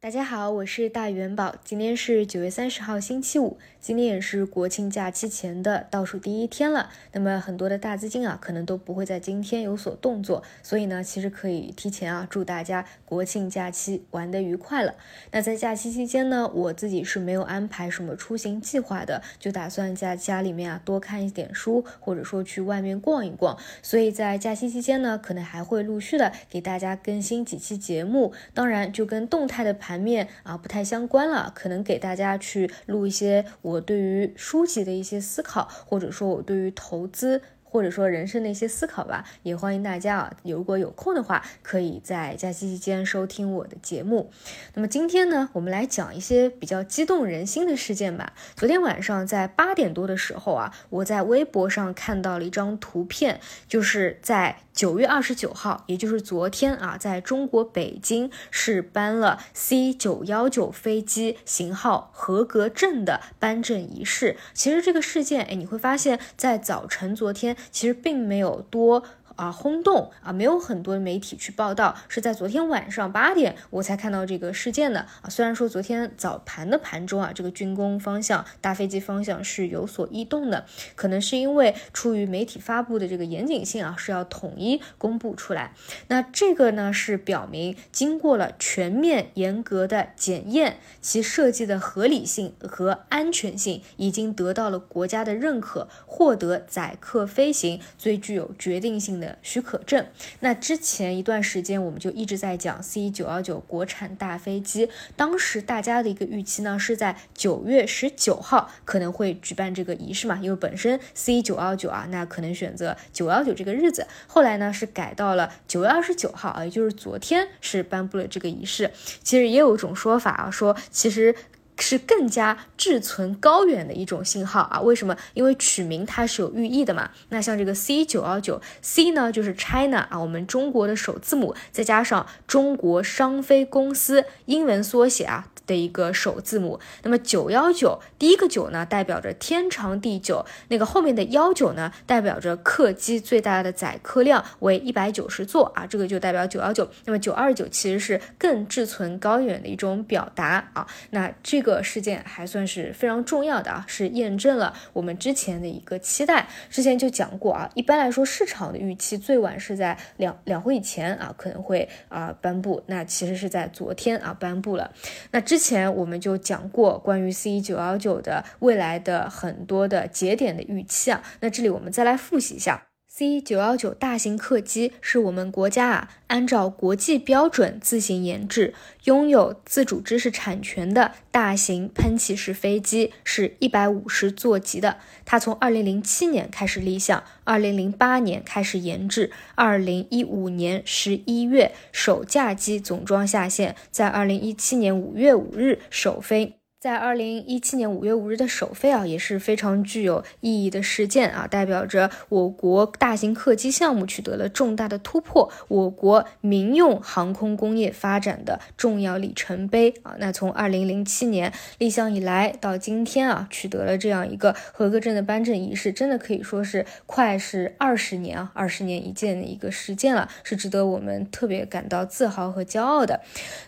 大家好，我是大元宝。今天是九月三十号，星期五。今天也是国庆假期前的倒数第一天了。那么很多的大资金啊，可能都不会在今天有所动作。所以呢，其实可以提前啊，祝大家国庆假期玩得愉快了。那在假期期间呢，我自己是没有安排什么出行计划的，就打算在家里面啊多看一点书，或者说去外面逛一逛。所以在假期期间呢，可能还会陆续的给大家更新几期节目。当然，就跟动态的。盘面啊不太相关了，可能给大家去录一些我对于书籍的一些思考，或者说我对于投资。或者说人生的一些思考吧，也欢迎大家啊，如果有空的话，可以在假期期间收听我的节目。那么今天呢，我们来讲一些比较激动人心的事件吧。昨天晚上在八点多的时候啊，我在微博上看到了一张图片，就是在九月二十九号，也就是昨天啊，在中国北京是颁了 C 九幺九飞机型号合格证的颁证仪式。其实这个事件，哎，你会发现在早晨昨天。其实并没有多。啊，轰动啊，没有很多媒体去报道，是在昨天晚上八点我才看到这个事件的啊。虽然说昨天早盘的盘中啊，这个军工方向、大飞机方向是有所异动的，可能是因为出于媒体发布的这个严谨性啊，是要统一公布出来。那这个呢，是表明经过了全面严格的检验，其设计的合理性和安全性已经得到了国家的认可，获得载客飞行最具有决定性的。许可证。那之前一段时间，我们就一直在讲 C 九幺九国产大飞机。当时大家的一个预期呢，是在九月十九号可能会举办这个仪式嘛，因为本身 C 九幺九啊，那可能选择九幺九这个日子。后来呢，是改到了九月二十九号啊，也就是昨天是颁布了这个仪式。其实也有一种说法啊，说其实。是更加志存高远的一种信号啊？为什么？因为取名它是有寓意的嘛。那像这个 C 九幺九，C 呢就是 China 啊，我们中国的首字母，再加上中国商飞公司英文缩写啊。的一个首字母，那么九幺九第一个九呢，代表着天长地久，那个后面的幺九呢，代表着客机最大的载客量为一百九十座啊，这个就代表九幺九。那么九二九其实是更志存高远的一种表达啊，那这个事件还算是非常重要的啊，是验证了我们之前的一个期待。之前就讲过啊，一般来说市场的预期最晚是在两两会以前啊，可能会啊颁布，那其实是在昨天啊颁布了，那之。之前我们就讲过关于 C 九幺九的未来的很多的节点的预期啊，那这里我们再来复习一下。，C 九幺九大型客机是我们国家啊按照国际标准自行研制，拥有自主知识产权的大型喷气式飞机，是一百五十座级的。它从二零零七年开始立项。二零零八年开始研制，二零一五年十一月首架机总装下线，在二零一七年五月五日首飞。在二零一七年五月五日的首飞啊，也是非常具有意义的事件啊，代表着我国大型客机项目取得了重大的突破，我国民用航空工业发展的重要里程碑啊。那从二零零七年立项以来到今天啊，取得了这样一个合格证的颁证仪式，真的可以说是快是二十年啊，二十年一见的一个事件了，是值得我们特别感到自豪和骄傲的。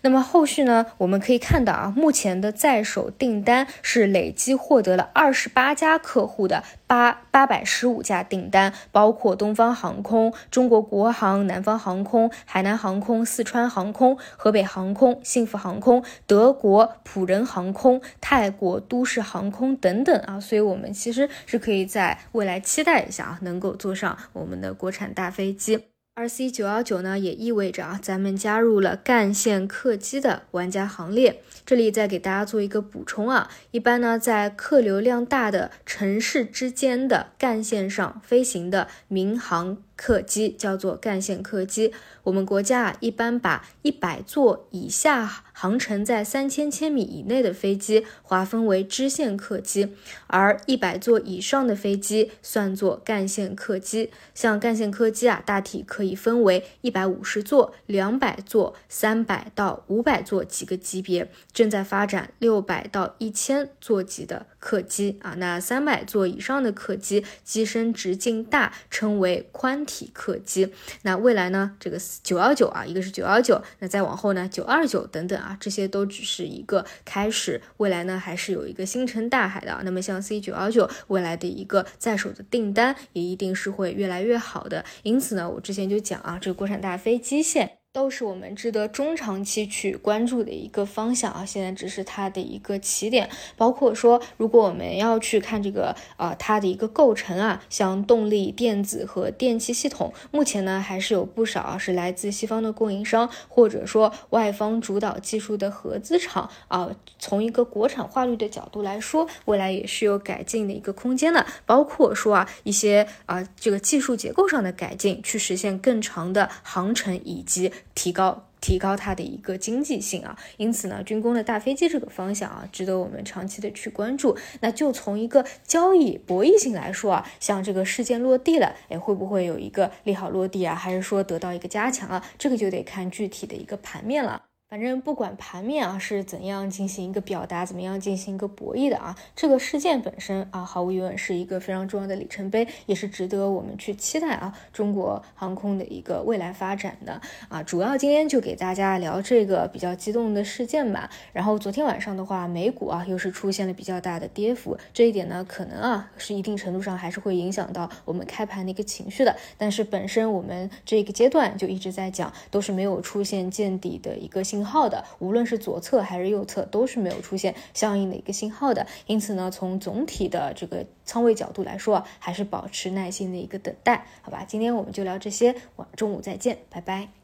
那么后续呢，我们可以看到啊，目前的在手。订单是累计获得了二十八家客户的八八百十五架订单，包括东方航空、中国国航、南方航空、海南航空、四川航空、河北航空、幸福航空、德国普仁航空、泰国都市航空等等啊，所以我们其实是可以在未来期待一下啊，能够坐上我们的国产大飞机。而 C 九幺九呢，也意味着啊，咱们加入了干线客机的玩家行列。这里再给大家做一个补充啊，一般呢，在客流量大的城市之间的干线上飞行的民航。客机叫做干线客机，我们国家啊一般把一百座以下航程在三千千米以内的飞机划分为支线客机，而一百座以上的飞机算作干线客机。像干线客机啊，大体可以分为一百五十座、两百座、三百到五百座几个级别，正在发展六百到一千座级的客机啊。那三百座以上的客机机身直径大，称为宽。体客机。那未来呢，这个九幺九啊，一个是九幺九，那再往后呢，九二九等等啊，这些都只是一个开始，未来呢还是有一个星辰大海的。那么像 C 九幺九未来的一个在手的订单也一定是会越来越好的。因此呢，我之前就讲啊，这个国产大飞机线。都是我们值得中长期去关注的一个方向啊！现在只是它的一个起点，包括说，如果我们要去看这个啊，它的一个构成啊，像动力、电子和电气系统，目前呢还是有不少啊是来自西方的供应商，或者说外方主导技术的合资厂啊。从一个国产化率的角度来说，未来也是有改进的一个空间的，包括说啊一些啊这个技术结构上的改进，去实现更长的航程以及。提高提高它的一个经济性啊，因此呢，军工的大飞机这个方向啊，值得我们长期的去关注。那就从一个交易博弈性来说啊，像这个事件落地了，哎，会不会有一个利好落地啊？还是说得到一个加强啊？这个就得看具体的一个盘面了。反正不管盘面啊是怎样进行一个表达，怎么样进行一个博弈的啊，这个事件本身啊，毫无疑问是一个非常重要的里程碑，也是值得我们去期待啊中国航空的一个未来发展的啊。主要今天就给大家聊这个比较激动的事件吧。然后昨天晚上的话，美股啊又是出现了比较大的跌幅，这一点呢，可能啊是一定程度上还是会影响到我们开盘的一个情绪的。但是本身我们这个阶段就一直在讲，都是没有出现见底的一个信。信号的，无论是左侧还是右侧，都是没有出现相应的一个信号的。因此呢，从总体的这个仓位角度来说，还是保持耐心的一个等待，好吧？今天我们就聊这些，晚中午再见，拜拜。